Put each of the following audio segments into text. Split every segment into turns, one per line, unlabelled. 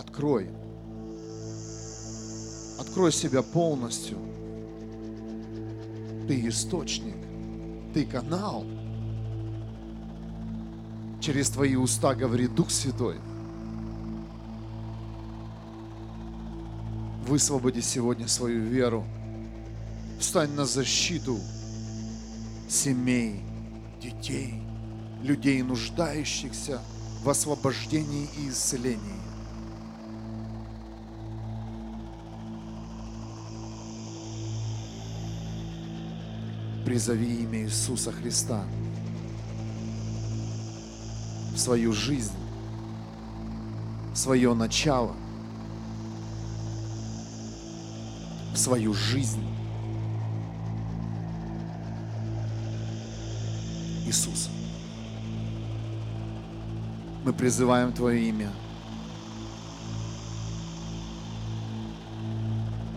Открой. Открой себя полностью. Ты источник. Ты канал. Через твои уста говорит Дух Святой. Высвободи сегодня свою веру. Встань на защиту семей, детей, людей, нуждающихся в освобождении и исцелении. Призови имя Иисуса Христа в свою жизнь, в свое начало, в свою жизнь. Иисус. Мы призываем Твое имя,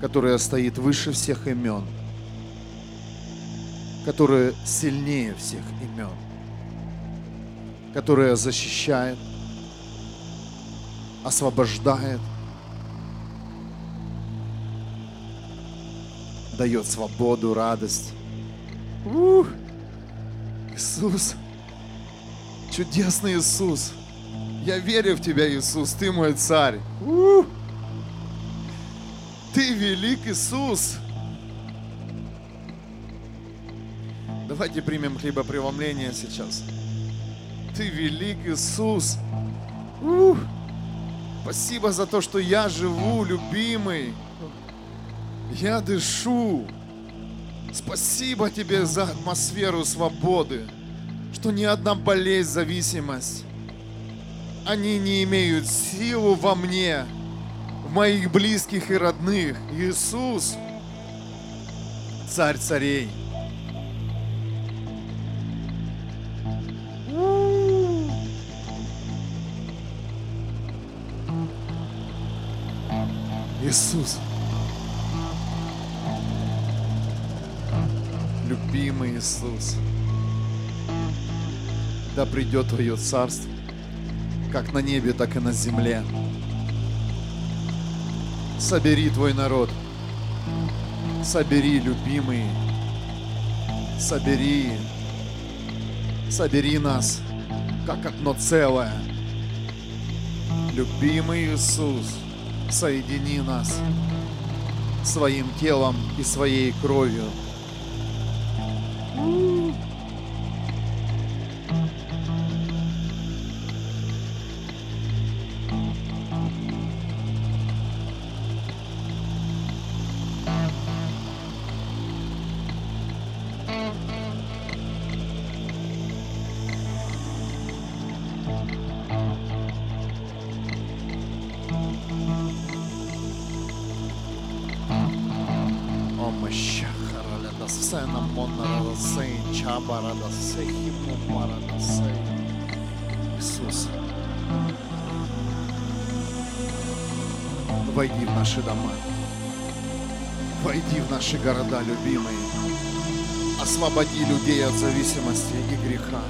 которое стоит выше всех имен, которое сильнее всех имен, которое защищает, освобождает, дает свободу, радость. Ух! Иисус, чудесный Иисус. Я верю в Тебя, Иисус, Ты мой царь. У! Ты велик, Иисус. Давайте примем хлебопреломление сейчас. Ты велик, Иисус. У! Спасибо за то, что я живу, любимый. Я дышу. Спасибо тебе за атмосферу свободы, что ни одна болезнь, зависимость, они не имеют силу во мне, в моих близких и родных. Иисус, царь царей. Иисус. Любимый Иисус. Да придет Твое Царство как на небе, так и на земле. Собери твой народ, собери, любимый, собери, собери нас, как одно целое. Любимый Иисус, соедини нас своим телом и своей кровью. Людей от зависимости и греха.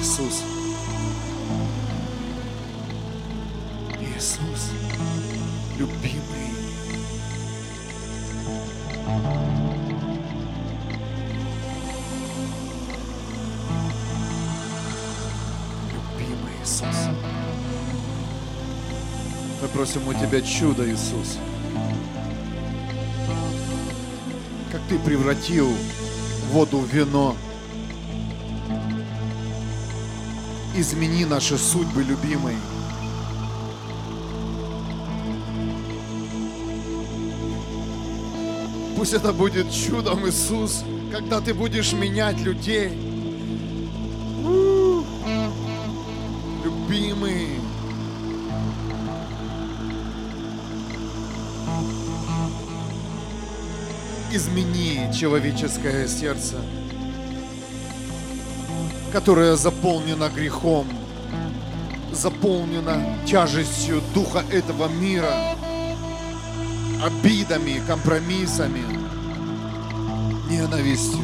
Иисус, Иисус, любимый. Любимый Иисус. Мы просим у Тебя чудо, Иисус. Как Ты превратил воду в вино. Измени наши судьбы, любимый. Пусть это будет чудом, Иисус, когда Ты будешь менять людей. Измени человеческое сердце, которое заполнено грехом, заполнено тяжестью духа этого мира обидами, компромиссами, ненавистью.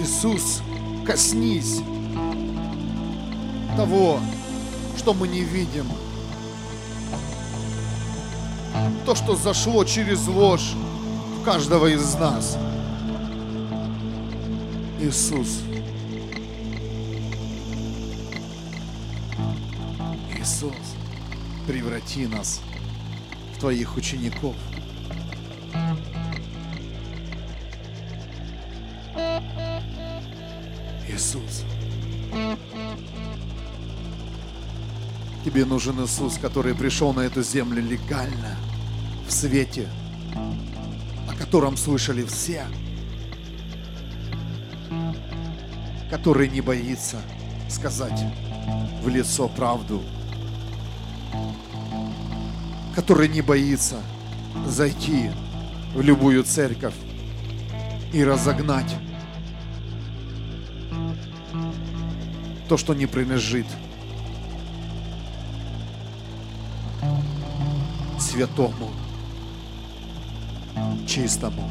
Иисус, коснись того, что мы не видим. То, что зашло через ложь каждого из нас. Иисус. Иисус, преврати нас в Твоих учеников. Иисус. Тебе нужен Иисус, который пришел на эту землю легально, в свете, котором слышали все, который не боится сказать в лицо правду, который не боится зайти в любую церковь и разогнать то, что не принадлежит святому, чистому.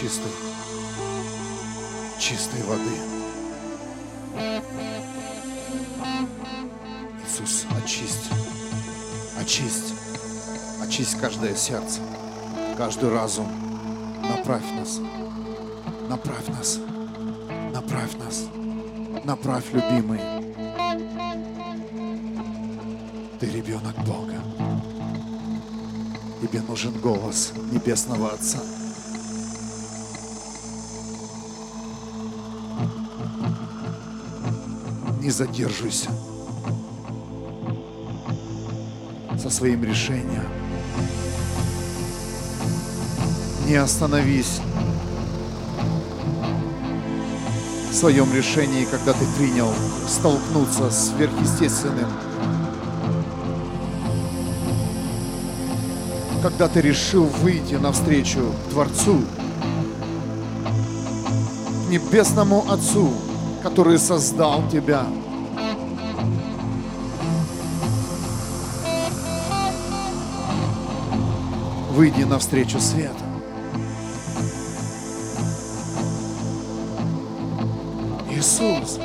Чистой, чистой воды. Иисус, очисть, очисть, очисть каждое сердце, каждый разум. Направь нас, направь нас, направь нас, направь, любимый. Ты ребенок Бога. Тебе нужен голос Небесного Отца. Не задерживайся со своим решением. Не остановись в своем решении, когда ты принял столкнуться с сверхъестественным. Когда ты решил выйти навстречу Творцу, Небесному Отцу, который создал тебя. Выйди навстречу света. Иисус.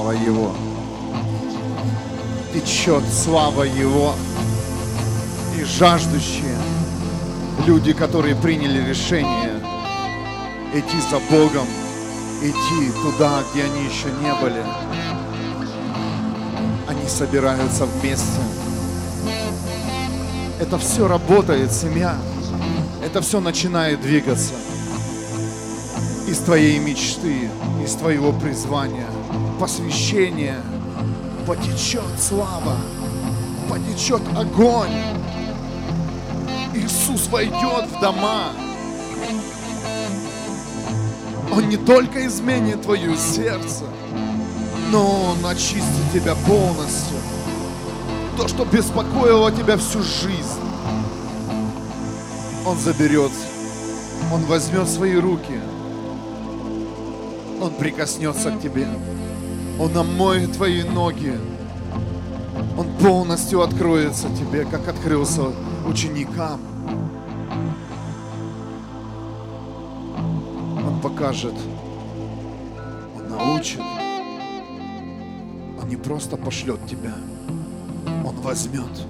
Слава Его. Течет слава Его. И жаждущие люди, которые приняли решение идти за Богом, идти туда, где они еще не были, они собираются вместе это все работает, семья. Это все начинает двигаться из твоей мечты, из твоего призвания, посвящения. Потечет слава, потечет огонь. Иисус войдет в дома. Он не только изменит твое сердце, но Он очистит тебя полностью. То, что беспокоило тебя всю жизнь, Он заберет. Он возьмет свои руки. Он прикоснется к тебе. Он омоет твои ноги. Он полностью откроется тебе, как открылся ученикам. Он покажет, Он научит. Он не просто пошлет тебя, Он возьмет.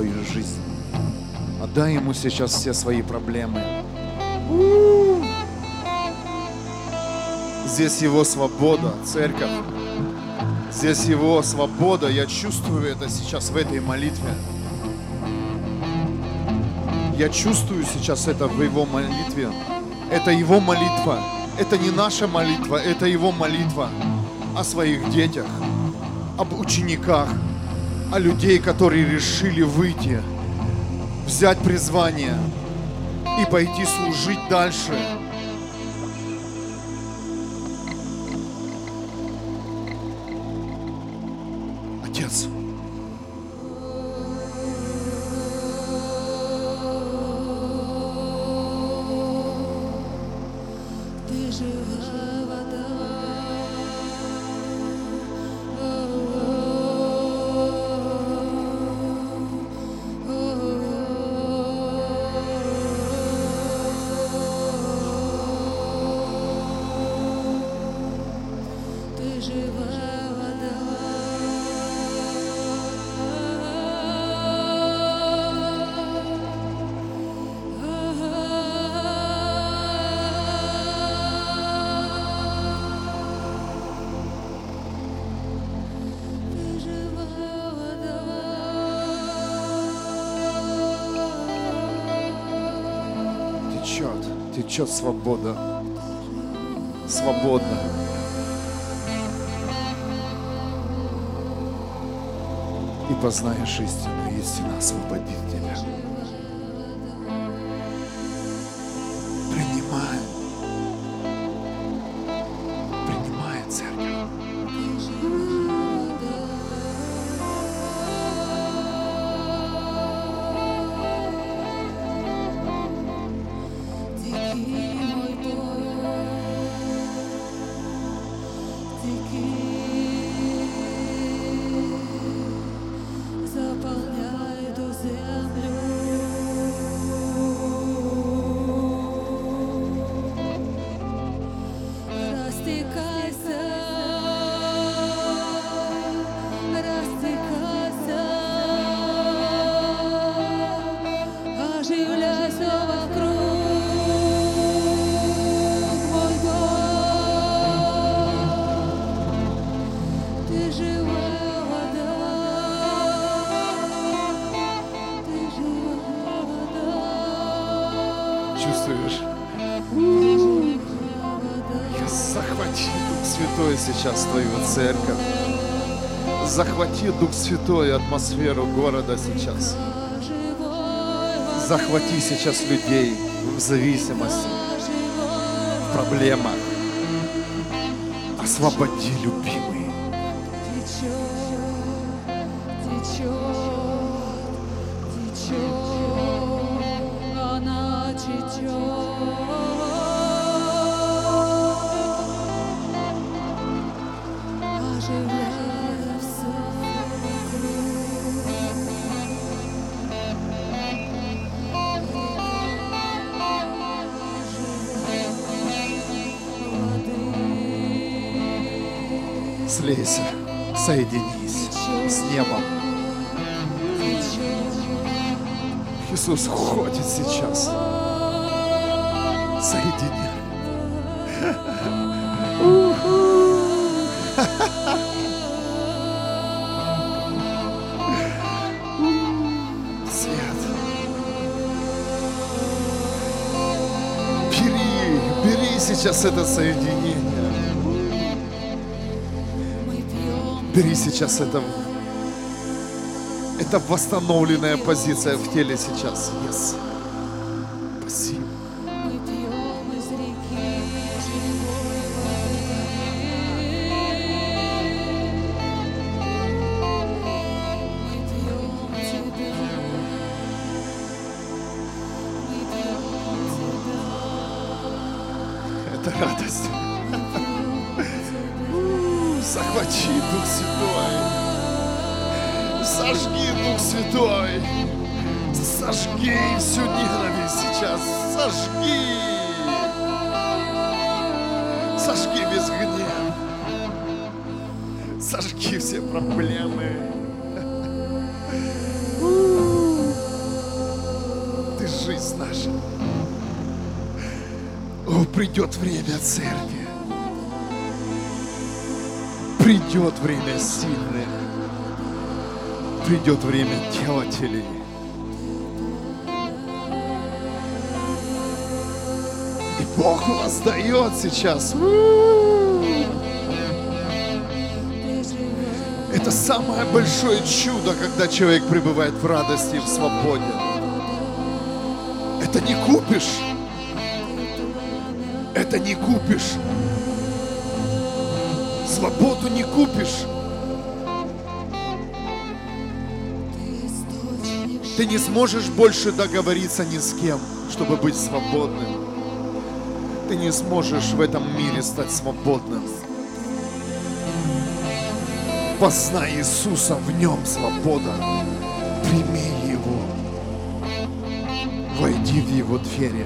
Свою жизнь. Отдай Ему сейчас все свои проблемы. Здесь Его свобода, церковь. Здесь Его свобода. Я чувствую это сейчас в этой молитве. Я чувствую сейчас это в Его молитве. Это Его молитва. Это не наша молитва, это Его молитва о своих детях, об учениках, о людей, которые решили выйти, взять призвание и пойти служить дальше. Течет, свобода. Свободно. И познаешь истину, истина освободит тебя. Сейчас твою церковь. Захвати Дух Святой атмосферу города сейчас. Захвати сейчас людей в зависимости, в проблемах. Освободи, любимый. Соединись с небом. Иисус ходит сейчас. соединяет. Свет. Бери, бери сейчас это соединение. Бери сейчас это. Это восстановленная позиция в теле сейчас. Yes. Придет время сильных. Придет время делателей. И Бог воздает сейчас. Это самое большое чудо, когда человек пребывает в радости и в свободе. Это не купишь. Это не купишь. Свободу не купишь.
Ты
не сможешь больше договориться ни с кем, чтобы быть свободным. Ты не сможешь в этом мире стать свободным. Познай Иисуса, в нем свобода. Прими Его. Войди в Его двери.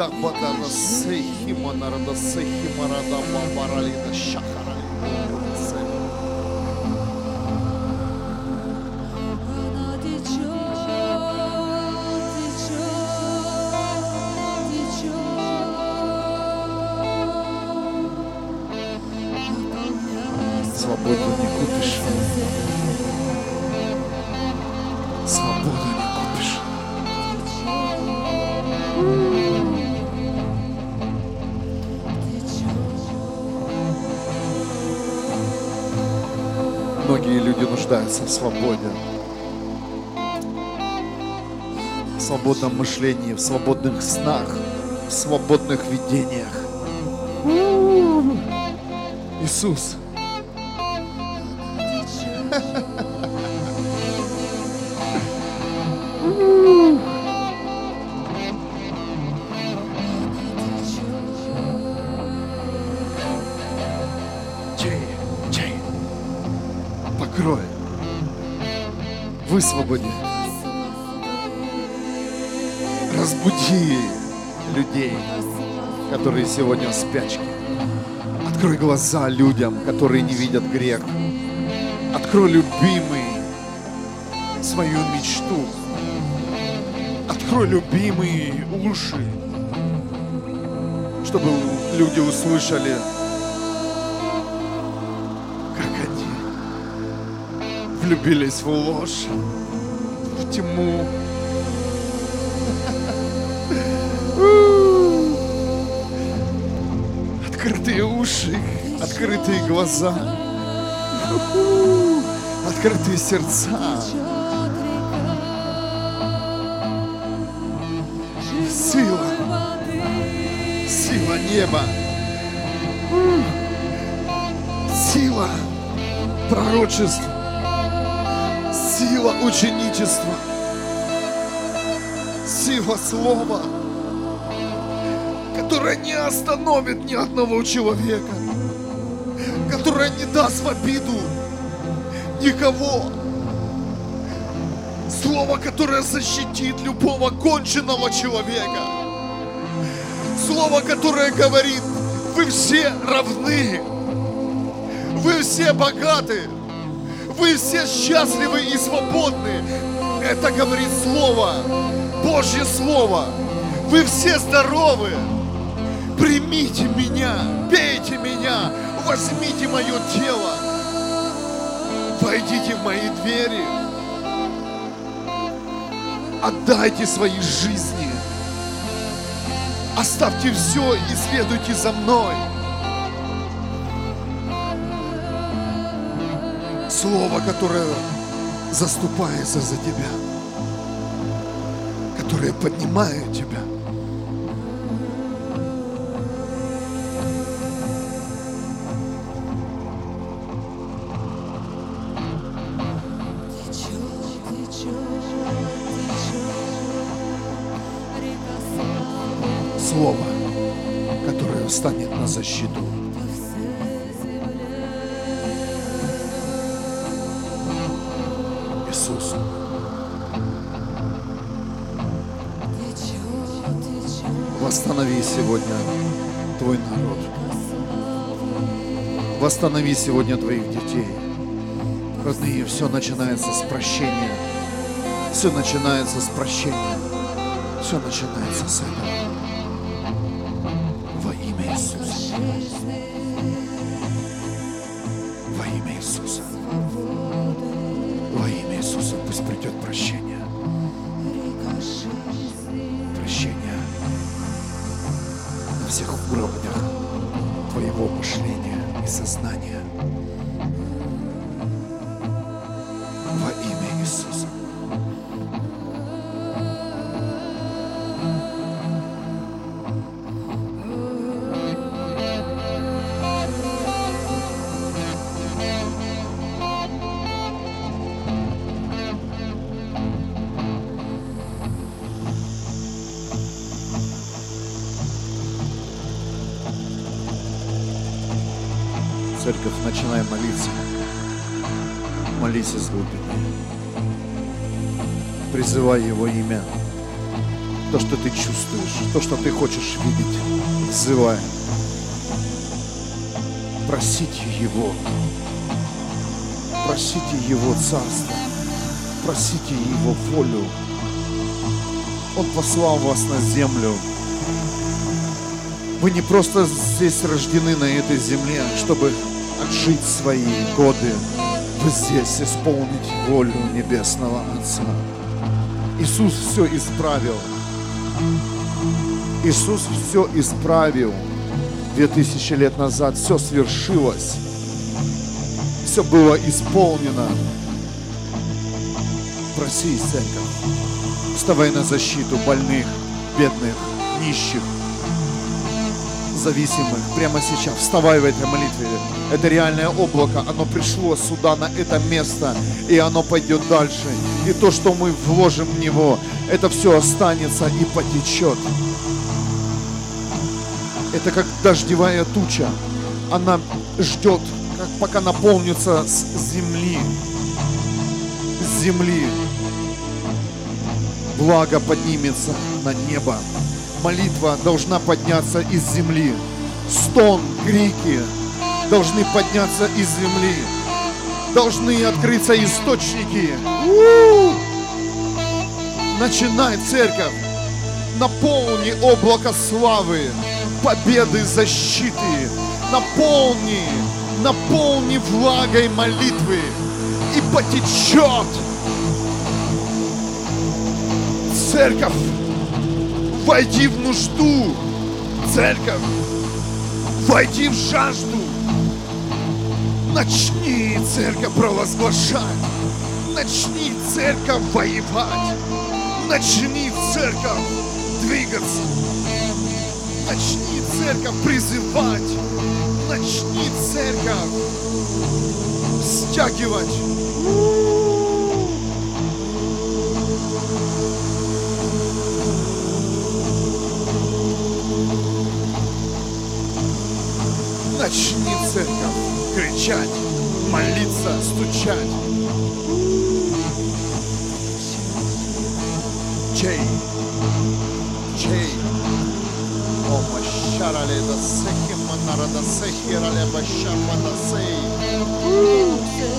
машада бадараси химанарада сехимарада бабарали да шахарали Свободе. В свободном мышлении, в свободных снах, в свободных видениях. Иисус, высвободи, разбуди людей, которые сегодня в спячке. Открой глаза людям, которые не видят грех. Открой, любимый, свою мечту. Открой, любимые уши, чтобы люди услышали, влюбились в ложь, в тьму. Открытые уши, открытые глаза, открытые сердца. Сила, сила неба, сила пророчества, сила ученичества, сила слова, которая не остановит ни одного человека. которое не даст в обиду никого. Слово, которое защитит любого конченного человека. Слово, которое говорит, вы все равны. Вы все богаты. Вы все счастливы и свободны. Это говорит Слово, Божье Слово. Вы все здоровы. Примите меня, пейте меня, возьмите мое тело. Войдите в мои двери. Отдайте свои жизни. Оставьте все и следуйте за мной. Слово, которое заступается за тебя, которое поднимает тебя. Восстанови сегодня Твоих детей. Родные, все начинается с прощения. Все начинается с прощения. Все начинается с этого. Церковь, начинай молиться. Молись из глубины. Призывай Его имя. То, что ты чувствуешь, то, что ты хочешь видеть, взывай. Просите Его. Просите Его Царство. Просите Его волю. Он послал вас на землю. Вы не просто здесь рождены на этой земле, чтобы отжить свои годы. Здесь исполнить волю Небесного Отца. Иисус все исправил. Иисус все исправил. Две тысячи лет назад все свершилось. Все было исполнено. Проси, церковь. Вставай на защиту больных, бедных, нищих, зависимых прямо сейчас. Вставай в этой молитве. Это реальное облако. Оно пришло сюда, на это место, и оно пойдет дальше. И то, что мы вложим в него, это все останется и потечет. Это как дождевая туча. Она ждет, как пока наполнится с земли. С земли. Благо поднимется на небо. Молитва должна подняться из земли. Стон, крики должны подняться из земли. Должны открыться источники. У! Начинай, церковь. Наполни облако славы, победы, защиты. Наполни, наполни влагой молитвы. И потечет. Церковь, войди в нужду. Церковь, войди в жажду. Начни, церковь, провозглашать. Начни, церковь, воевать. Начни, церковь, двигаться. Начни, церковь, призывать. Начни, церковь, стягивать. Начни, церковь, кричать, молиться, стучать. Чей? Чей? О, машарале да сехи манара да сехи рале башапа да сей.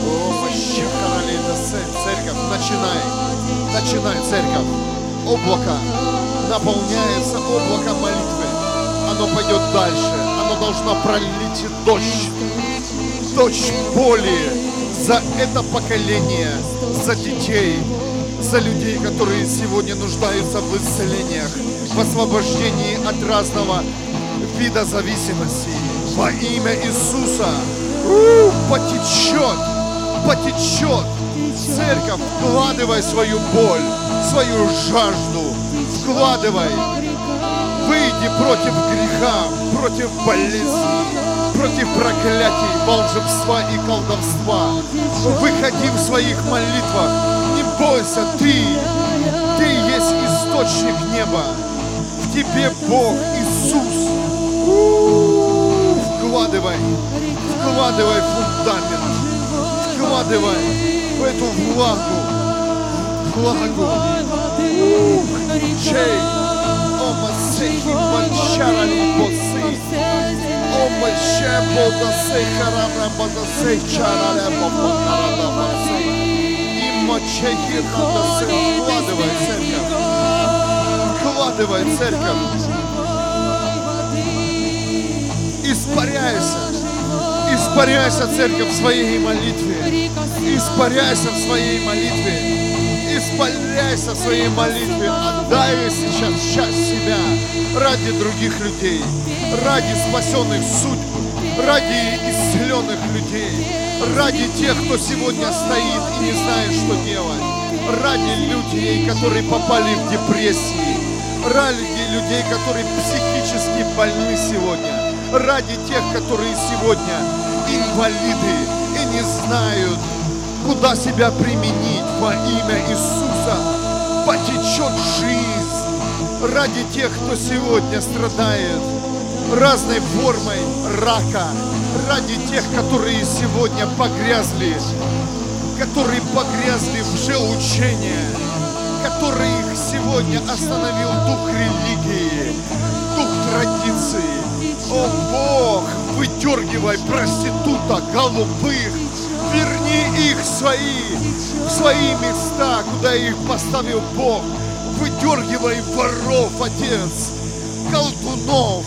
О, машакарале да сей. Церковь, начинай. Начинай, церковь. Облако наполняется облако молитвы. Оно пойдет дальше. Оно должно пролить дождь. Дождь боли за это поколение, за детей, за людей, которые сегодня нуждаются в исцелениях, в освобождении от разного вида зависимости. Во имя Иисуса потечет, потечет. Церковь, вкладывай свою боль, свою жажду, вкладывай. Выйди против греха, против болезни, против проклятий, волшебства и колдовства. Выходи в своих молитвах. Не бойся, ты, ты есть источник неба. В тебе Бог, Иисус. У, Вкладывай, вкладывай фундамент, вкладывай в эту влагу, влагу. Чей? О, Масехи, Манчара, Либосы. О, Маше, Бодасы, Харабра, Бодасы, Чара, Лебо, Бодасы. И Мачехи, Бодасы. Вкладывай, церковь. Вкладывай, церковь. Испаряйся. Испаряйся, церковь, в своей молитве. Испаряйся в своей молитве. В своей молитве. Отдай сейчас часть себя ради других людей, ради спасенных судьб, ради исцеленных людей, ради тех, кто сегодня стоит и не знает, что делать, ради людей, которые попали в депрессии, ради людей, которые психически больны сегодня, ради тех, которые сегодня инвалиды и не знают, куда себя применить во имя Иисуса. Потечет жизнь ради тех, кто сегодня страдает разной формой рака, ради тех, которые сегодня погрязли, которые погрязли в лжеучении, который их сегодня остановил дух религии, дух традиции. О Бог, выдергивай проститута, голубых, верни их свои, в свои места, куда их поставил Бог. Выдергивай воров, Отец, колдунов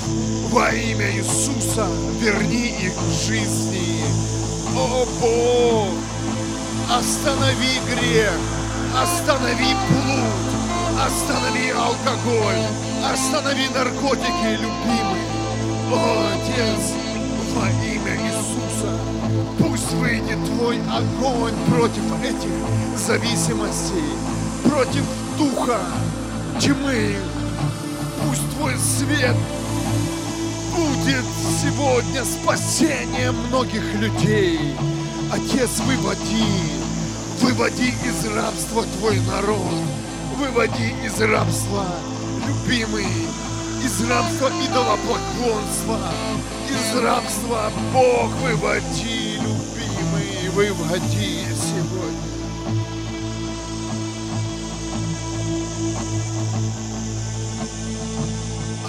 во имя Иисуса, верни их в жизни. О Бог, останови грех, останови блуд, останови алкоголь, останови наркотики, любимый. О, Отец, выйдет Твой огонь против этих зависимостей, против духа тьмы. Пусть Твой свет будет сегодня спасением многих людей. Отец, выводи, выводи из рабства Твой народ, выводи из рабства, любимый, из рабства идолопоклонства, из рабства Бог выводи, выводи сегодня.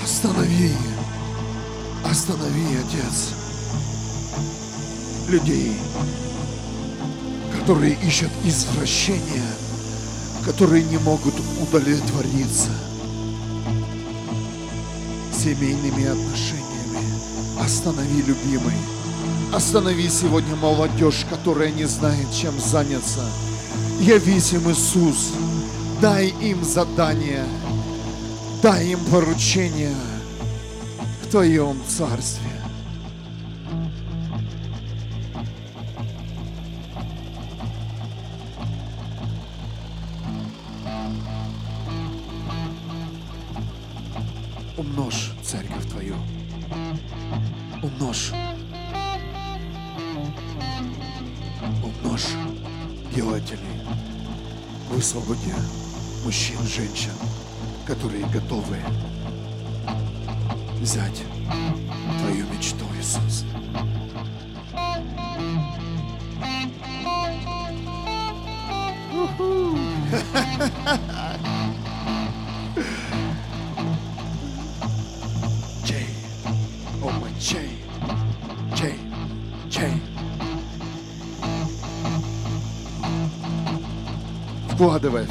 Останови, останови, Отец, людей, которые ищут извращения, которые не могут удовлетвориться семейными отношениями. Останови, любимый. Останови сегодня молодежь, которая не знает, чем заняться. Явись им, Иисус. Дай им задание. Дай им поручение в Твоем Царстве.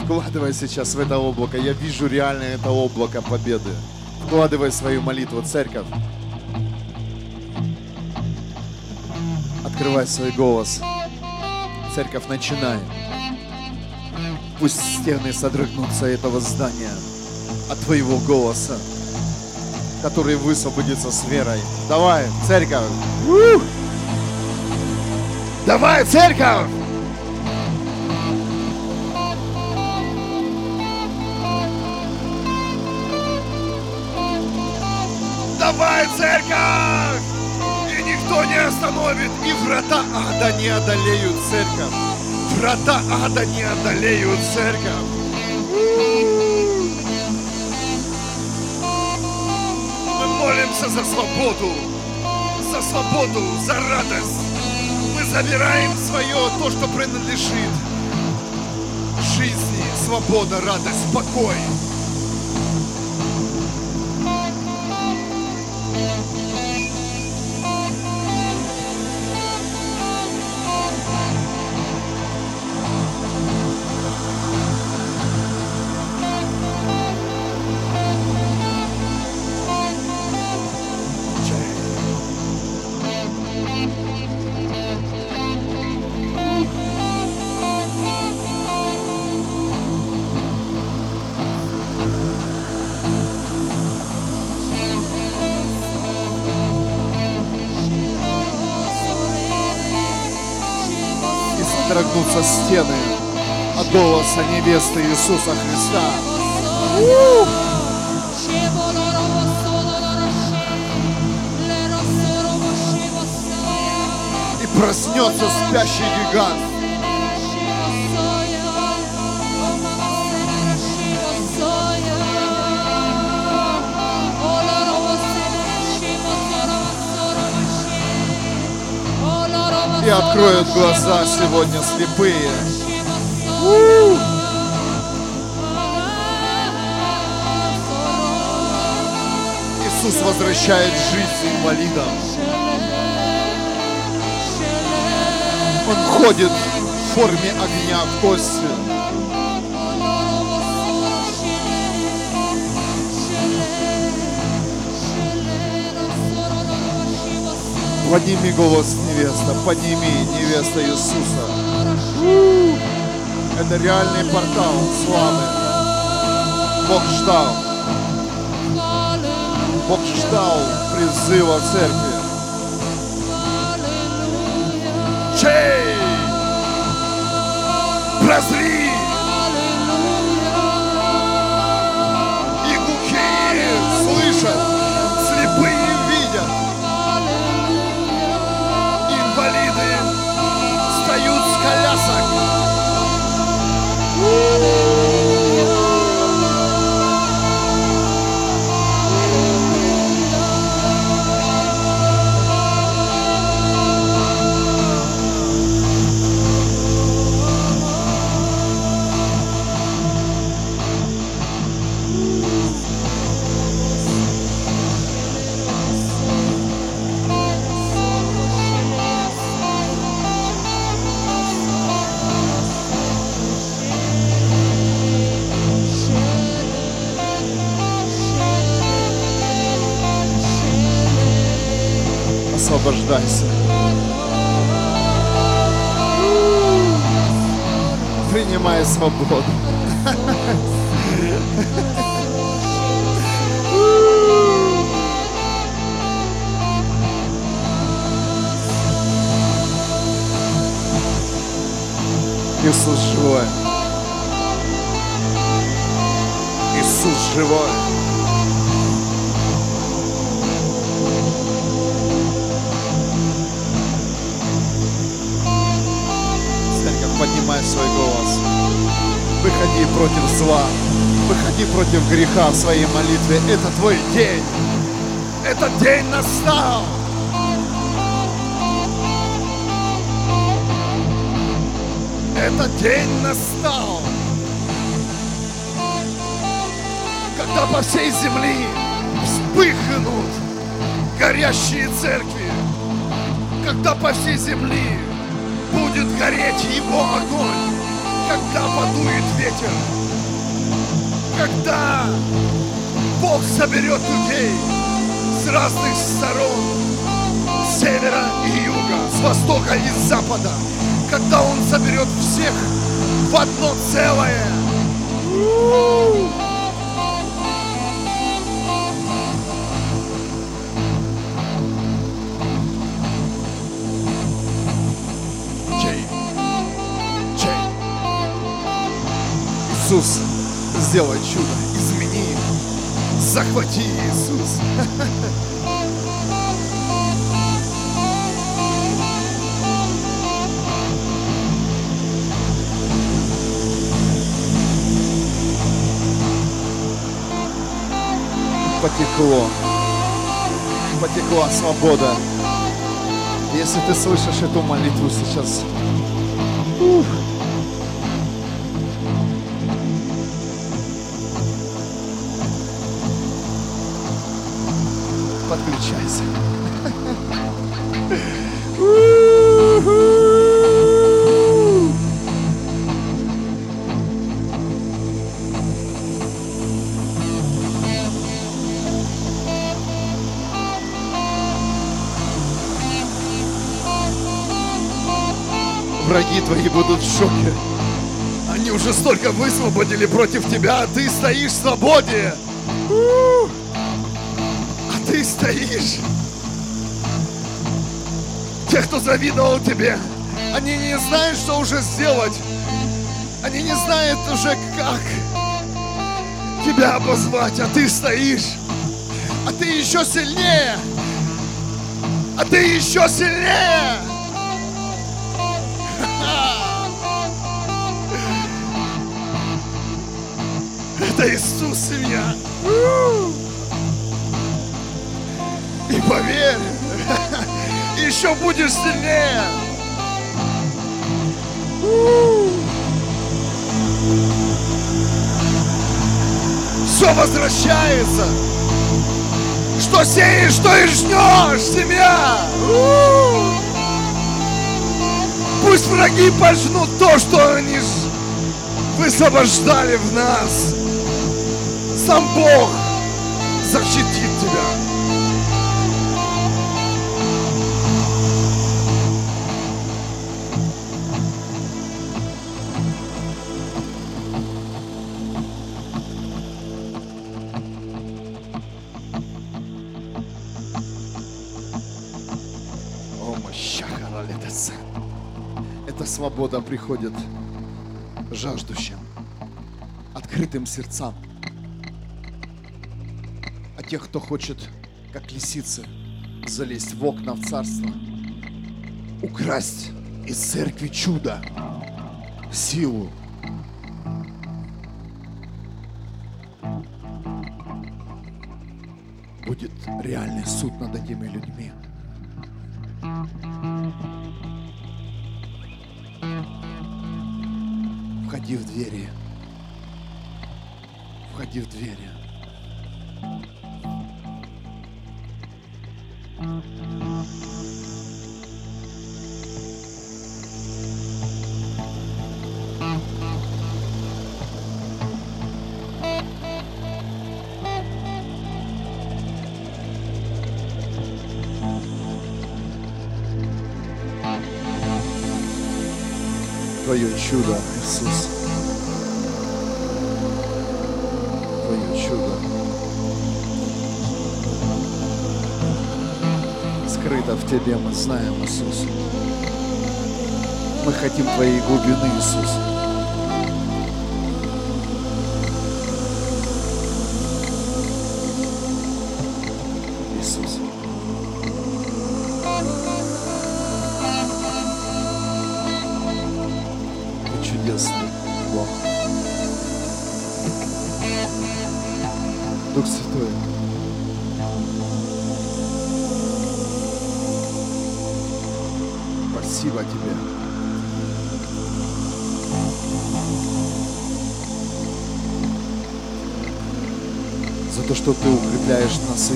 Вкладывай, сейчас в это облако. Я вижу реально это облако победы. Вкладывай свою молитву, церковь. Открывай свой голос. Церковь, начинай. Пусть стены содрогнутся этого здания от твоего голоса, который высвободится с верой. Давай, церковь! Ух! Давай, церковь! Церковь! И никто не остановит, и врата ада не одолеют церковь. Врата ада не одолеют церковь. Мы молимся за свободу, за свободу, за радость. Мы забираем свое, то, что принадлежит жизни, свобода, радость, покой. Стены от голоса невесты Иисуса Христа. И проснется спящий гигант. И откроют глаза сегодня слепые. Иисус возвращает жизнь инвалидам. Он ходит в форме огня в кости. Подними голос, невеста, подними, невеста Иисуса. Это реальный портал славы. Бог ждал. Бог ждал призыва церкви. Чей! Прозри! Освобождайся. Принимай свободу. Иисус живой. Иисус живой. Поднимай свой голос. Выходи против зла. Выходи против греха в своей молитве. Это твой день. Этот день настал. Этот день настал, когда по всей земле вспыхнут горящие церкви, когда по всей земле будет гореть его огонь, когда подует ветер, когда Бог соберет людей с разных сторон, с севера и юга, с востока и с запада, когда Он соберет всех в одно целое. Иисус, сделай чудо, измени, захвати Иисус. Потекло, потекла свобода. Если ты слышишь эту молитву сейчас, Враги твои будут в шоке. Они уже столько высвободили против тебя, а ты стоишь в свободе. А ты стоишь. Те, кто завидовал тебе, они не знают, что уже сделать. Они не знают уже, как тебя обозвать, а ты стоишь. А ты еще сильнее. А ты еще сильнее. Это Иисус, семья. И поверь, еще будешь сильнее. Все возвращается. Что сеешь, что и жнешь, семья. Пусть враги пожнут то, что они высвобождали в нас. Сам Бог защитит тебя. Эта свобода приходит жаждущим, открытым сердцам. Тех, кто хочет, как лисицы, залезть в окна в царство, украсть из церкви чудо, силу. Будет реальный суд над этими людьми. Входи в двери. Входи в двери. Твое чудо, Иисус. Твое чудо. Скрыто в Тебе, мы знаем, Иисус. Мы хотим Твоей глубины, Иисус.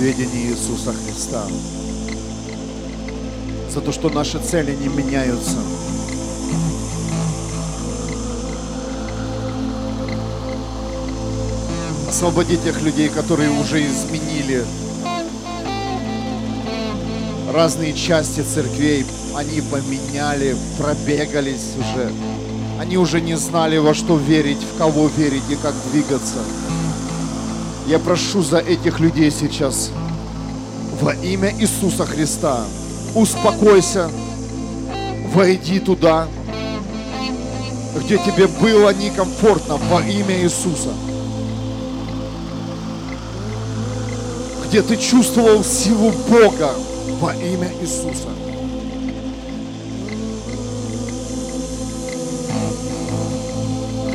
Укрепляешь нас в ведении Иисуса Христа, за то, что наши цели не меняются. Освободи тех людей, которые уже изменили разные части церквей, они поменяли, пробегались уже. Они уже не знали, во что верить, в кого верить и как двигаться. Я прошу за этих людей сейчас во имя Иисуса Христа. Успокойся, войди туда, где тебе было некомфортно во имя Иисуса. Где ты чувствовал силу Бога во имя Иисуса.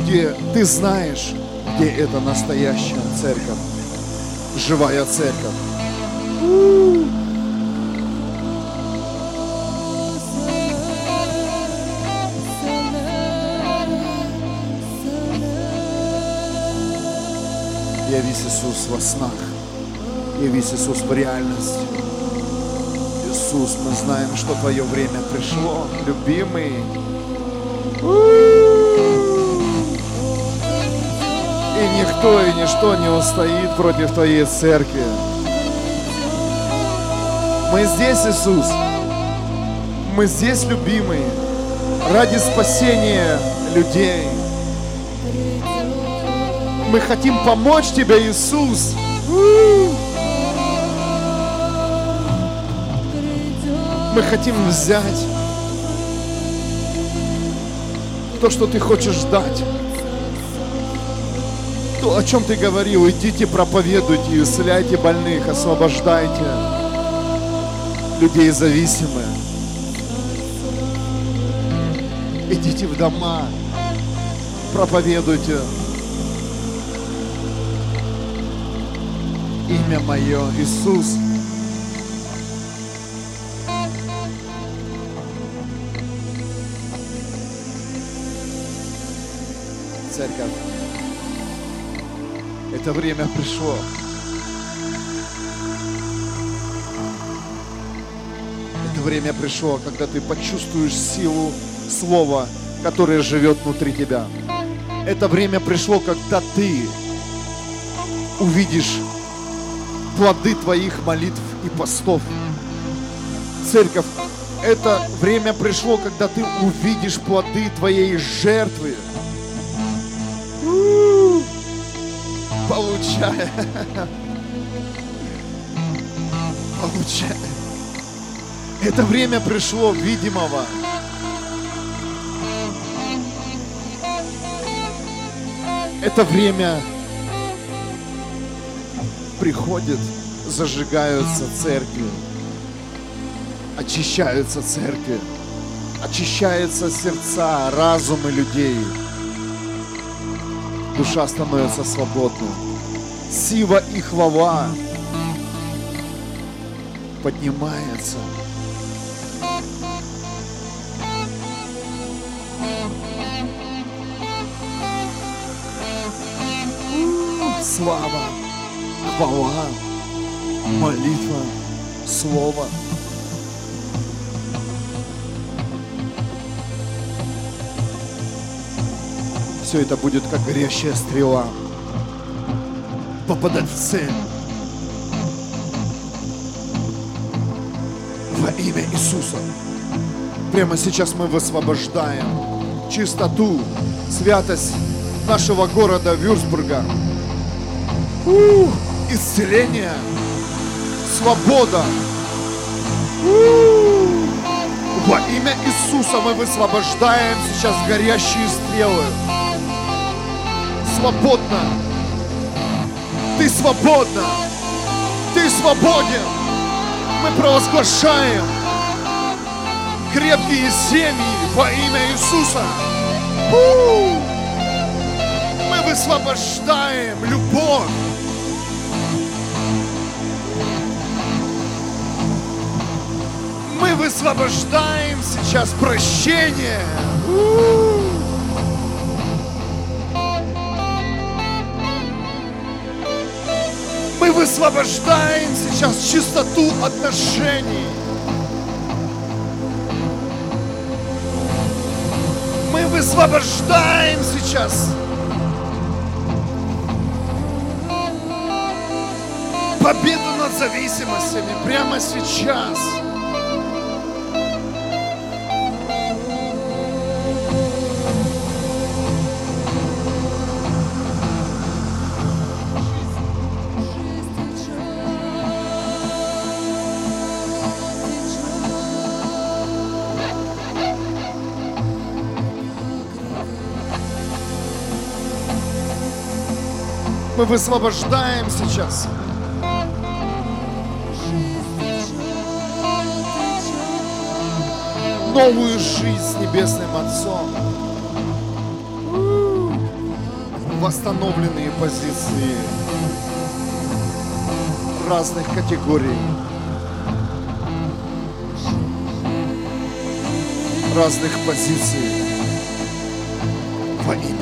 Где ты знаешь, где это настоящая церковь, живая церковь. Явись Иисус во снах. Явись Иисус в реальности. Иисус, мы знаем, что Твое время пришло, любимый. Никто и ничто не устоит против Твоей церкви. Мы здесь, Иисус. Мы здесь, любимые, ради спасения людей. Мы хотим помочь Тебе, Иисус. Мы хотим взять то, что Ты хочешь дать. То, о чем Ты говорил, идите проповедуйте, исцеляйте больных, освобождайте людей зависимых. Идите в дома, проповедуйте. Имя мое Иисус. Церковь, это время пришло. Это время пришло, когда ты почувствуешь силу Слова, которое живет внутри тебя. Это время пришло, когда ты увидишь плоды твоих молитв и постов. Церковь, это время пришло, когда ты увидишь плоды твоей жертвы. Получай. Получай. Это время пришло видимого. Это время приходит, зажигаются церкви, очищаются церкви, очищаются сердца, разумы людей. Душа становится свободной. Сила и хвала поднимается. Слава, хвала, молитва, слово. Все это будет как горящая стрела. Попадать в цель. Во имя Иисуса. Прямо сейчас мы высвобождаем чистоту, святость нашего города Вюрсбурга. Ух, исцеление, свобода. Ух. Во имя Иисуса мы высвобождаем сейчас горящие стрелы. Свободно. Ты свободна. Ты свободен. Мы провозглашаем крепкие семьи во имя Иисуса. Мы высвобождаем любовь. Мы высвобождаем сейчас прощение. У-у-у. Мы высвобождаем сейчас чистоту отношений. Мы высвобождаем сейчас победу над зависимостями прямо сейчас. Мы высвобождаем сейчас новую жизнь с Небесным Отцом. Восстановленные позиции разных категорий, разных позиций во имя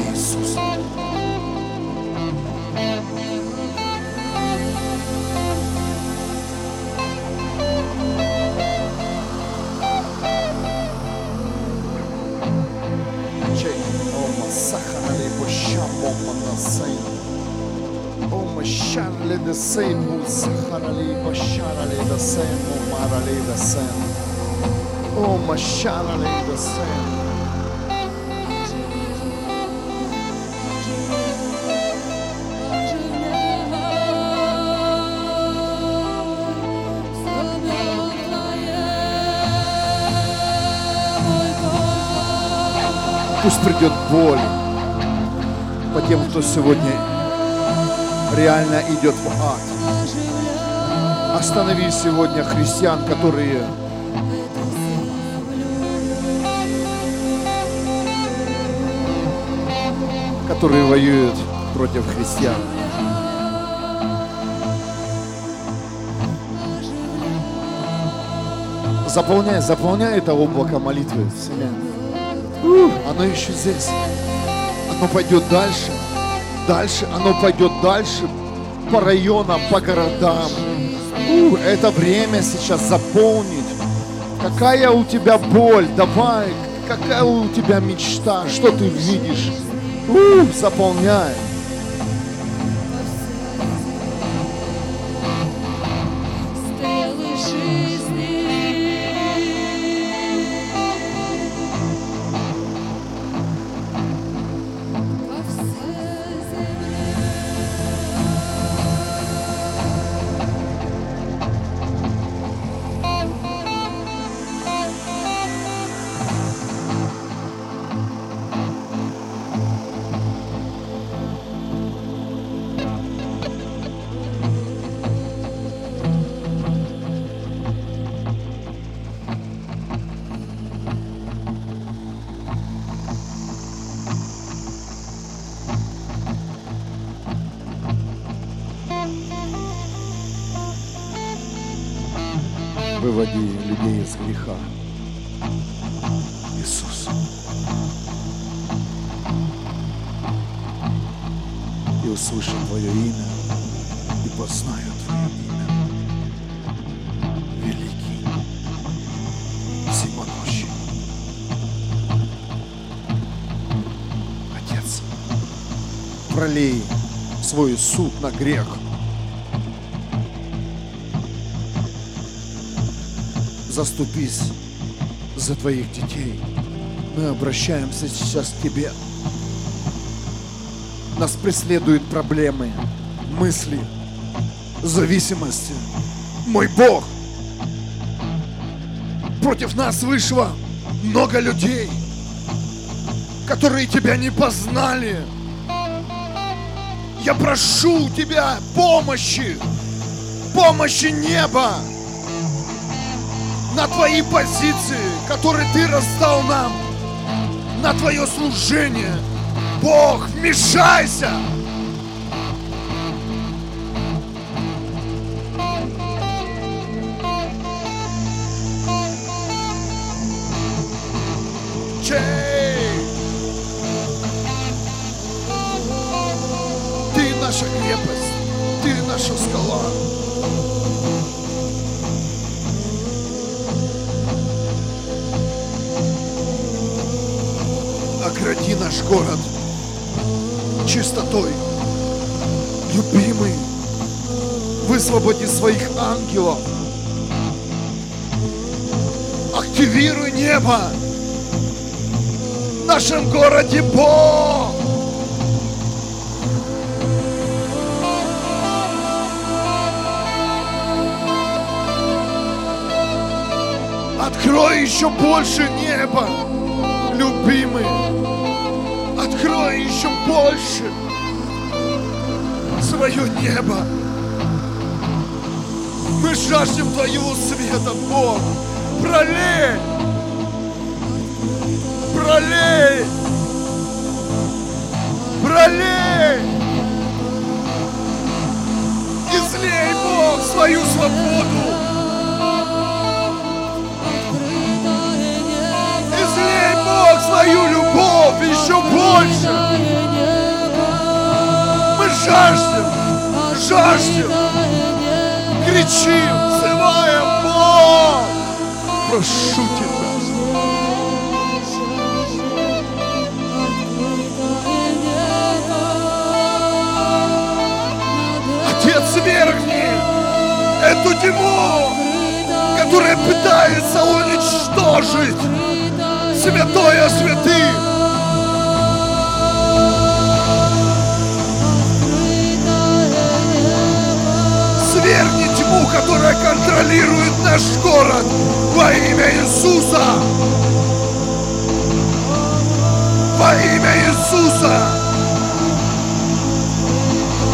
Шарали де сем. Пусть придет боль по тем, кто сегодня реально идет в ад. Останови сегодня христиан, которые которые воюют против христиан. Заполняй, заполняй это облако молитвы, Вселенная. Оно еще здесь. Оно пойдет дальше. Дальше. Оно пойдет дальше. По районам, по городам. У, Это время сейчас заполнить. Какая у тебя боль? Давай. Какая у тебя мечта? Что ты видишь? У, Заполняй. Свой суд на грех – заступись за твоих детей. Мы обращаемся сейчас к тебе. Нас преследуют проблемы, мысли, зависимости. Мой Бог, против нас вышло много людей, которые тебя не познали. Я прошу у тебя помощи, помощи неба на твои позиции, которые ты раздал нам, на твое служение. Бог, вмешайся! Высвободи своих ангелов. Активируй небо. В нашем городе Бог. Открой еще больше неба, любимый. Открой еще больше свое небо. Мы жаждем Твоего света, Бог. Пролей! Пролей! Пролей! Излей, Бог, свою свободу! Излей, Бог, свою любовь еще больше! Мы жаждем, жаждем, кричим, взываем, Бог! Прошу Тебя, Отец верхний, эту тьму, которая пытается уничтожить святое святых. Которая контролирует наш город во имя Иисуса. Во имя Иисуса.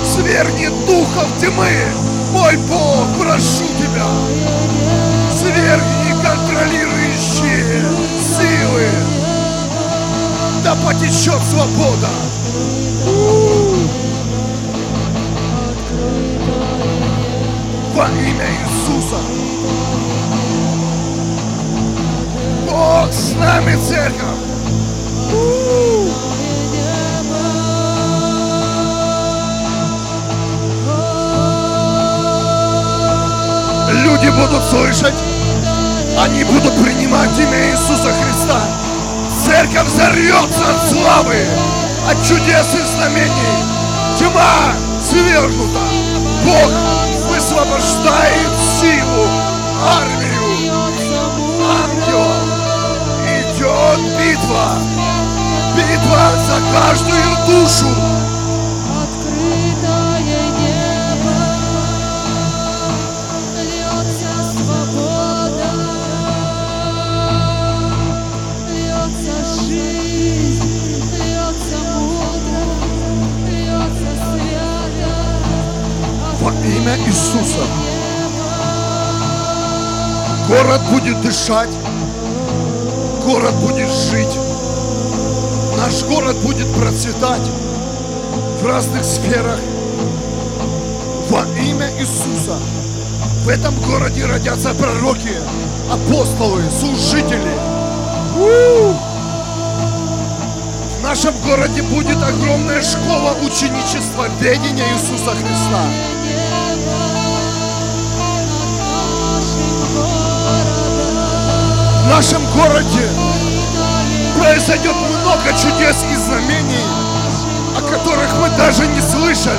Свергни духов тьмы, мой Бог, прошу Тебя. Свергни контролирующие силы. Да потечет свобода. Во имя Иисуса. Бог с нами, церковь. Люди будут слышать, они будут принимать имя Иисуса Христа. Церковь взорвется от славы, от чудес и знамений. Тьма свергнута. Бог высвобождает силу, армию, ангелов. Идет битва. Битва за каждую душу. Имя Иисуса. Город будет дышать. Город будет жить. Наш город будет процветать в разных сферах. Во имя Иисуса. В этом городе родятся пророки, апостолы, служители. У! В нашем городе будет огромная школа ученичества ведения Иисуса Христа. Нашем городе произойдет много чудес и знамений, о которых мы даже не слышали.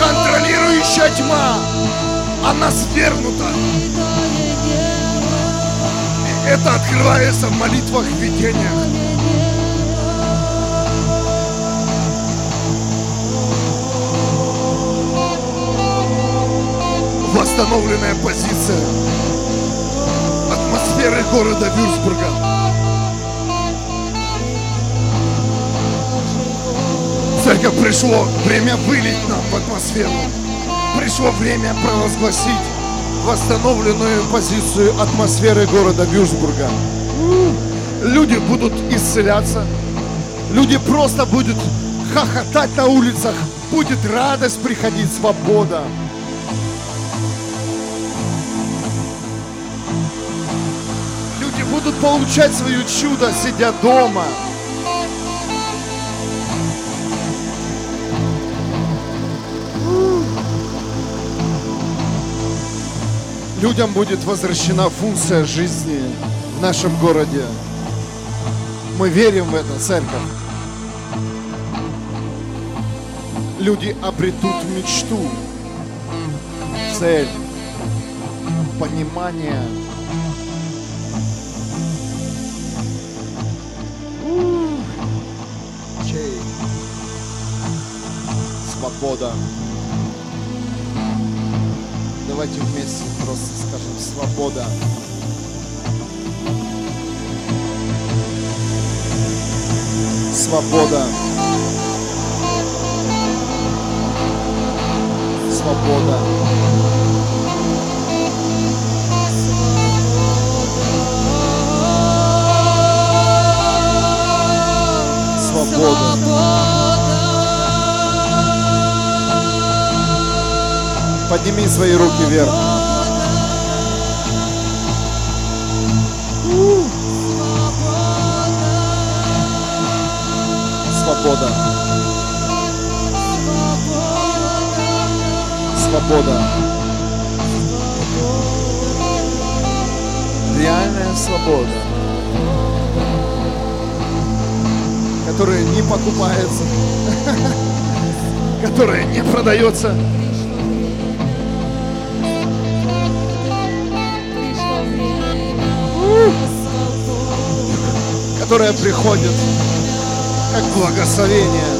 Контролирующая тьма, она свернута. И это открывается в молитвах, видениях. Восстановленная позиция атмосферы города Вюрсбурга. Церковь пришло время вылить нам в атмосферу. Пришло время провозгласить восстановленную позицию атмосферы города Вюрсбурга. Люди будут исцеляться. Люди просто будут хохотать на улицах. Будет радость приходить, свобода. получать свое чудо, сидя дома. Людям будет возвращена функция жизни в нашем городе. Мы верим в это, церковь. Люди обретут мечту, цель, понимание – Свобода. Давайте вместе просто скажем свобода. Свобода. Свобода. Свобода. Подними свои руки вверх. Свобода. Свобода. Реальная свобода. Которая не покупается. Которая не продается. Которая приходит как благословение.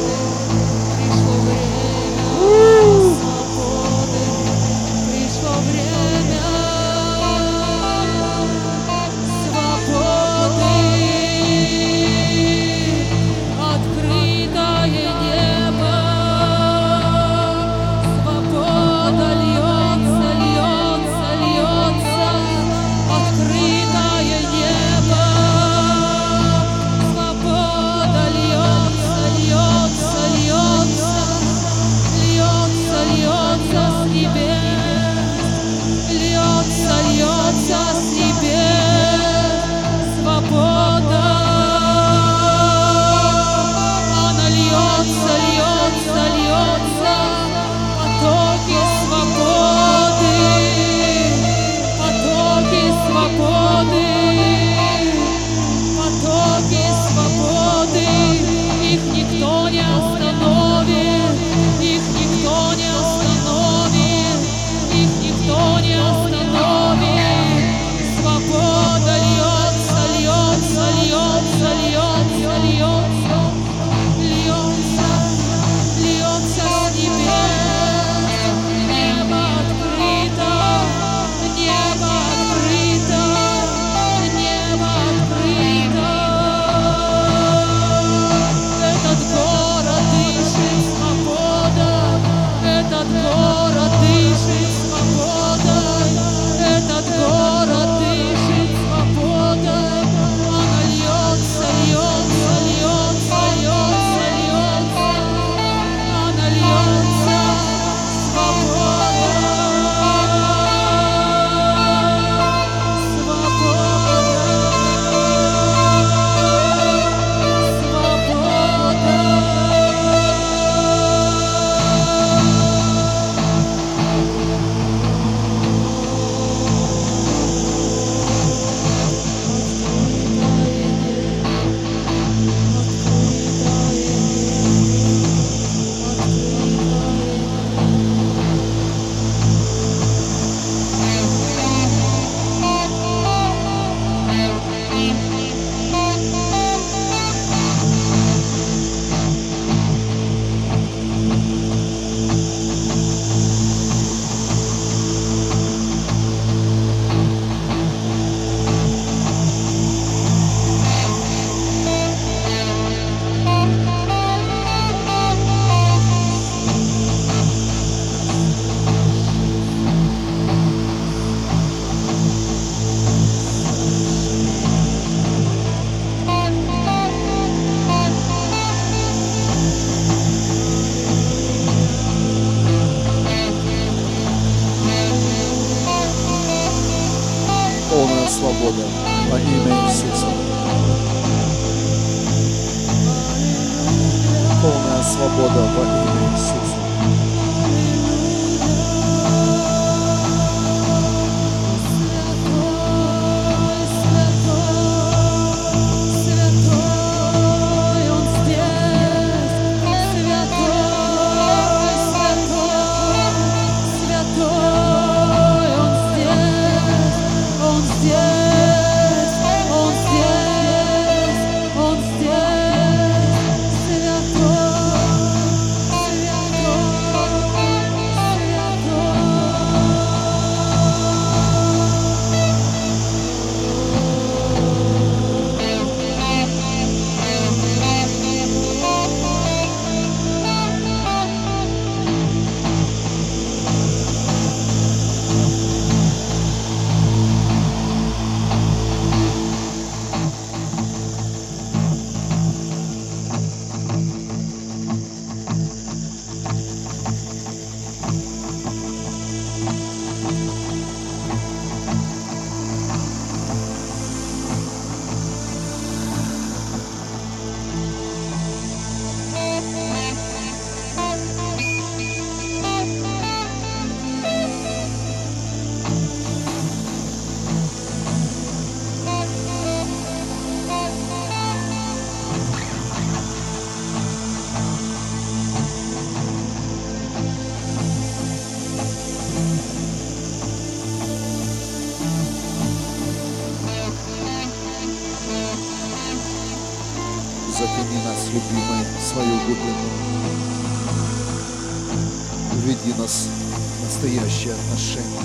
Настоящие отношения.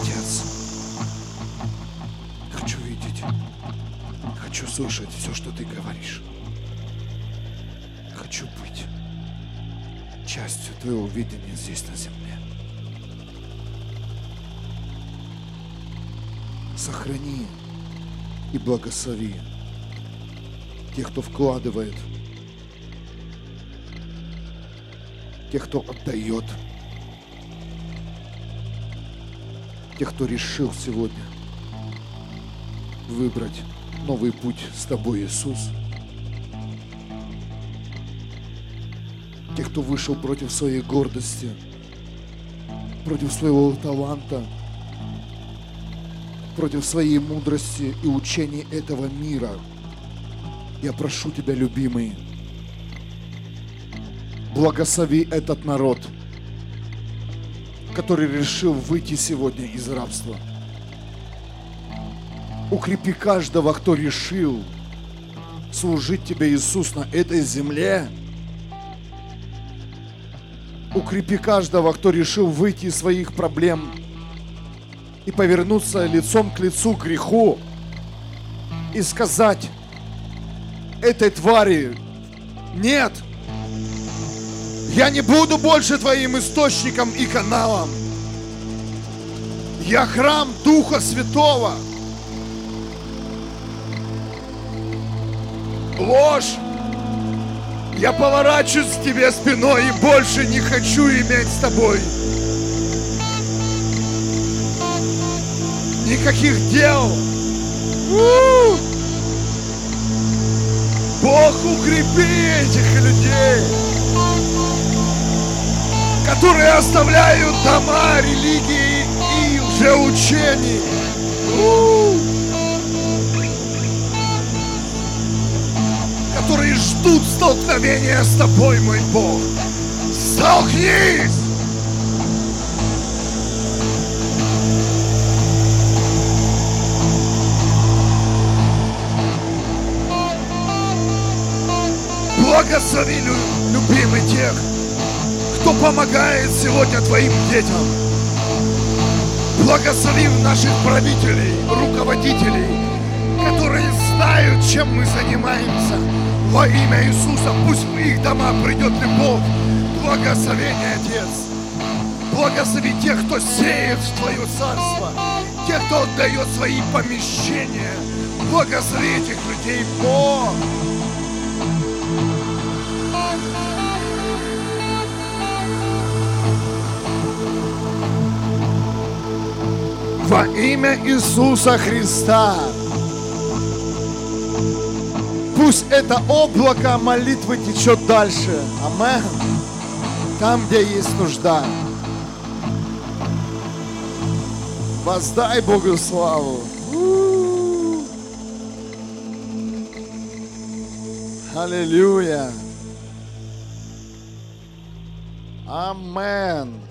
Отец, хочу видеть, хочу слышать все, что ты говоришь. Хочу быть частью твоего видения здесь на земле. Сохрани и благослови тех, кто вкладывает, тех, кто отдает, тех, кто решил сегодня выбрать новый путь с тобой, Иисус. Тех, кто вышел против своей гордости, против своего таланта, против своей мудрости и учений этого мира. Я прошу Тебя, любимый, благослови этот народ, который решил выйти сегодня из рабства. Укрепи каждого, кто решил служить Тебе, Иисус, на этой земле. Укрепи каждого, кто решил выйти из своих проблем и повернуться лицом к лицу к греху и сказать этой твари, нет, я не буду больше твоим источником и каналом. Я храм Духа Святого. Ложь. Я поворачиваюсь к тебе спиной и больше не хочу иметь с тобой никаких дел. У! Бог укрепи этих людей, которые оставляют дома религии и лжеучений. Которые ждут столкновения с тобой, мой Бог. Столкнись! Благослови, лю- любимый, тех, кто помогает сегодня твоим детям. Благослови наших правителей, руководителей, которые знают, чем мы занимаемся. Во имя Иисуса пусть в их дома придет любовь, благословение, Отец. Благослови тех, кто сеет в Твое царство, тех, кто отдает свои помещения. Благослови этих людей, Бог. Во имя Иисуса Христа. Пусть это облако молитвы течет дальше. Амен. Там, где есть нужда. Воздай Богу славу. Аллилуйя. Амен.